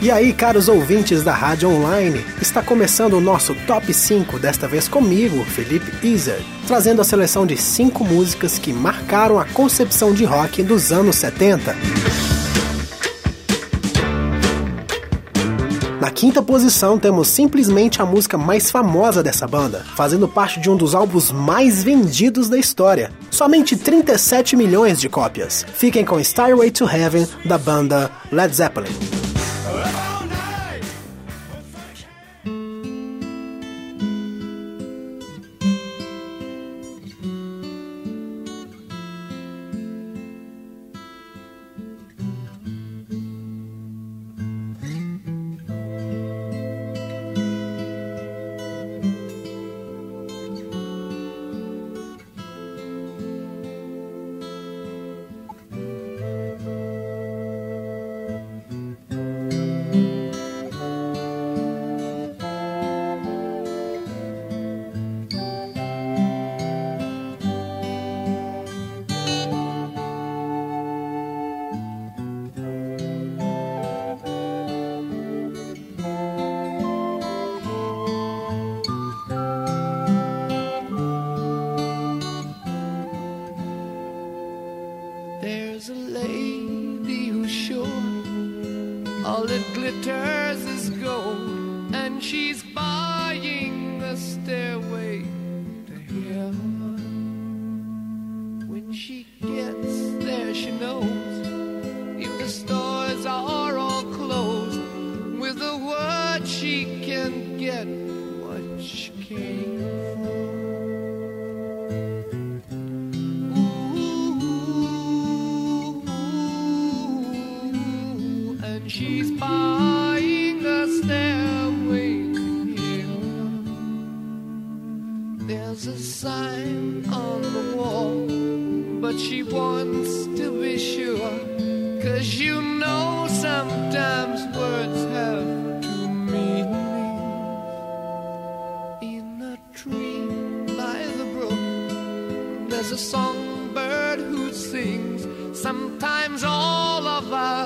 E aí, caros ouvintes da Rádio Online, está começando o nosso Top 5, desta vez comigo, Felipe Iser, trazendo a seleção de 5 músicas que marcaram a concepção de rock dos anos 70. Na quinta posição temos simplesmente a música mais famosa dessa banda, fazendo parte de um dos álbuns mais vendidos da história. Somente 37 milhões de cópias. Fiquem com Starway to Heaven da banda Led Zeppelin. There's a lady who's sure all it glitters is gold, and she's buying the stairway. once to be sure. Cause you know sometimes words have to mean me. In a tree by the brook, there's a songbird who sings. Sometimes all of us.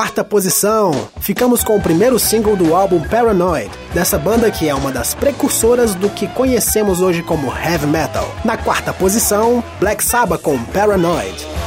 Quarta posição, ficamos com o primeiro single do álbum Paranoid, dessa banda que é uma das precursoras do que conhecemos hoje como heavy metal. Na quarta posição, Black Sabbath com Paranoid.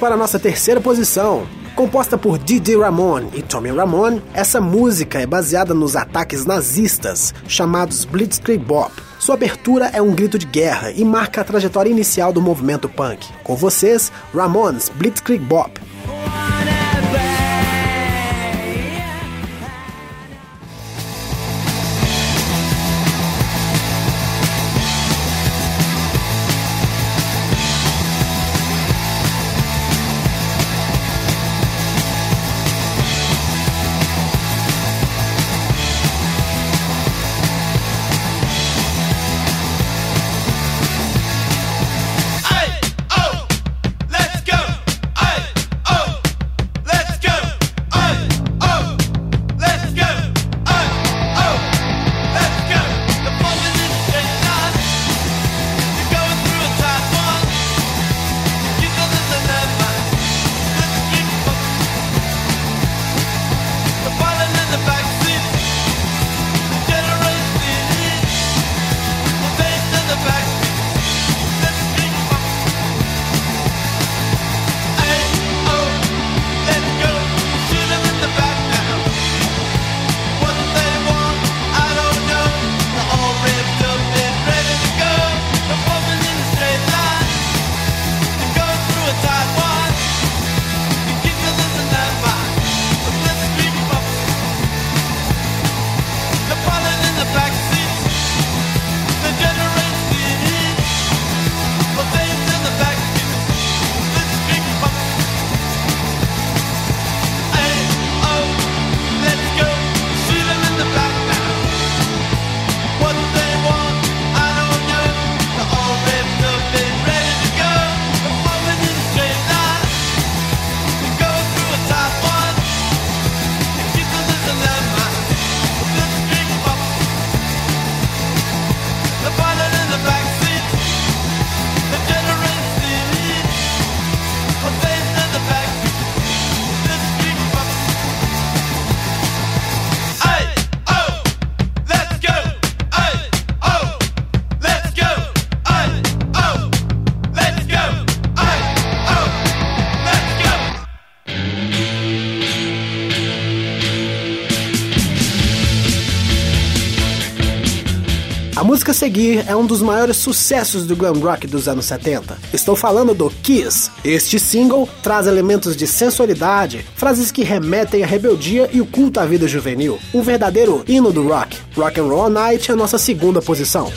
Para a nossa terceira posição. Composta por Didi Ramon e Tommy Ramon, essa música é baseada nos ataques nazistas chamados Blitzkrieg Bop. Sua abertura é um grito de guerra e marca a trajetória inicial do movimento punk. Com vocês, Ramones Blitzkrieg Bop. Seguir é um dos maiores sucessos do glam rock dos anos 70. Estou falando do Kiss. Este single traz elementos de sensualidade, frases que remetem à rebeldia e o culto à vida juvenil. Um verdadeiro hino do rock. Rock and Roll Night é a nossa segunda posição.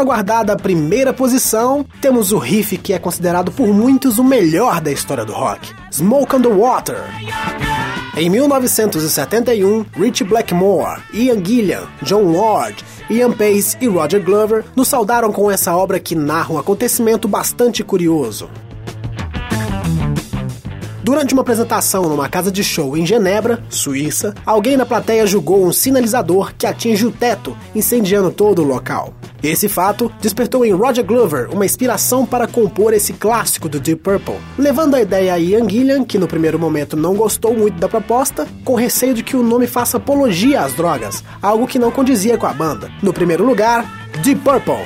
Aguardada primeira posição, temos o riff que é considerado por muitos o melhor da história do rock: Smoke on the Water. Em 1971, Rich Blackmore, Ian Gillan, John Ward, Ian Pace e Roger Glover nos saudaram com essa obra que narra um acontecimento bastante curioso. Durante uma apresentação numa casa de show em Genebra, Suíça, alguém na plateia julgou um sinalizador que atinge o teto, incendiando todo o local. Esse fato despertou em Roger Glover uma inspiração para compor esse clássico do Deep Purple, levando a ideia a Ian Gillan, que no primeiro momento não gostou muito da proposta, com receio de que o nome faça apologia às drogas, algo que não condizia com a banda. No primeiro lugar, Deep Purple.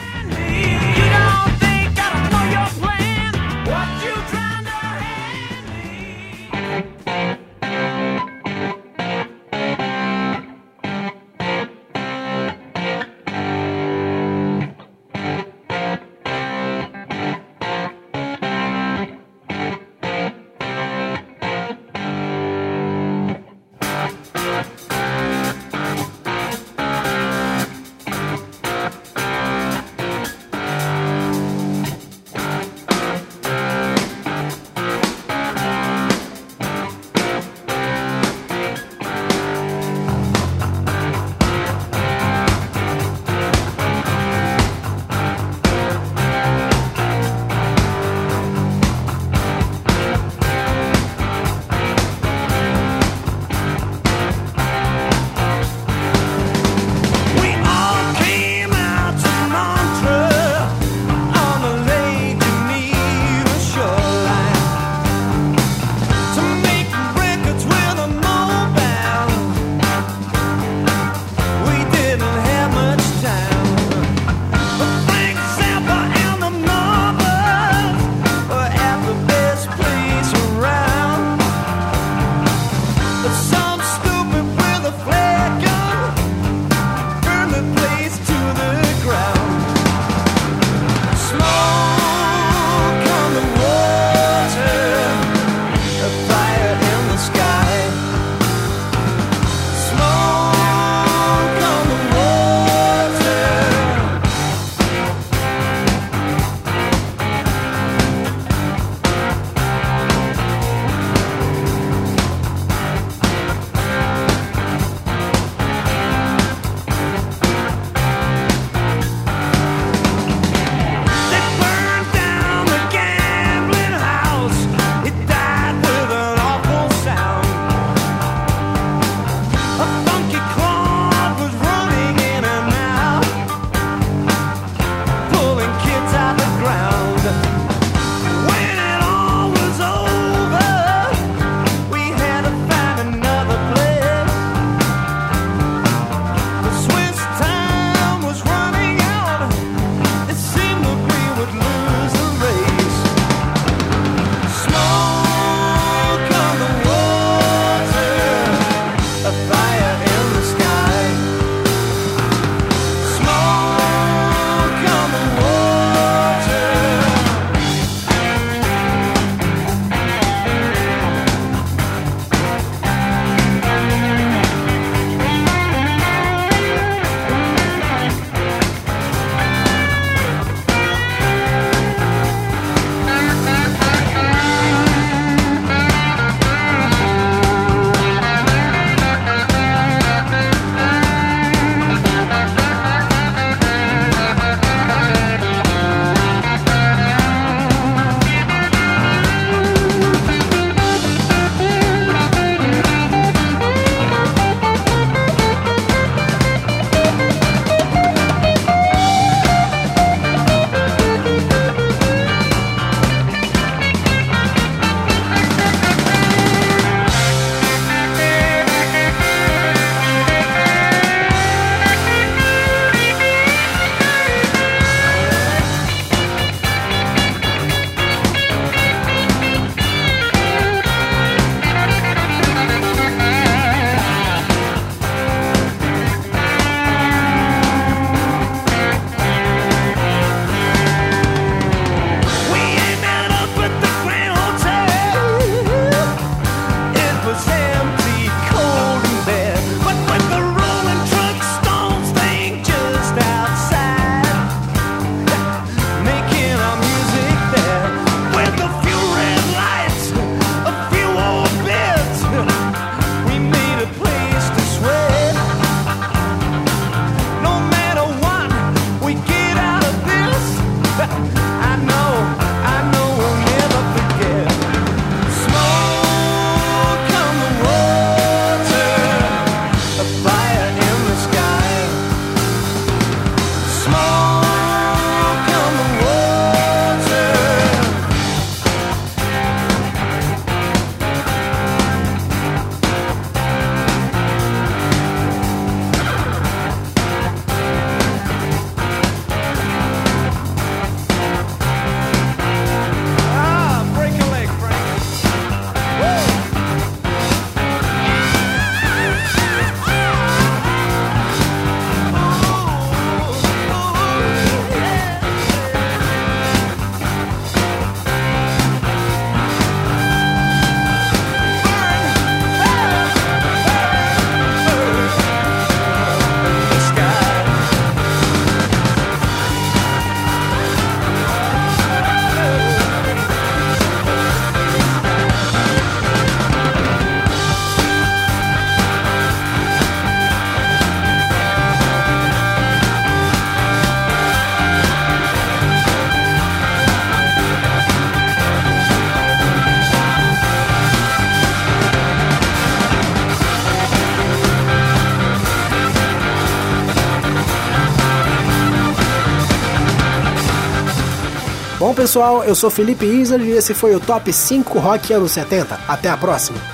Pessoal, eu sou Felipe Iser e esse foi o Top 5 Rock anos 70. Até a próxima!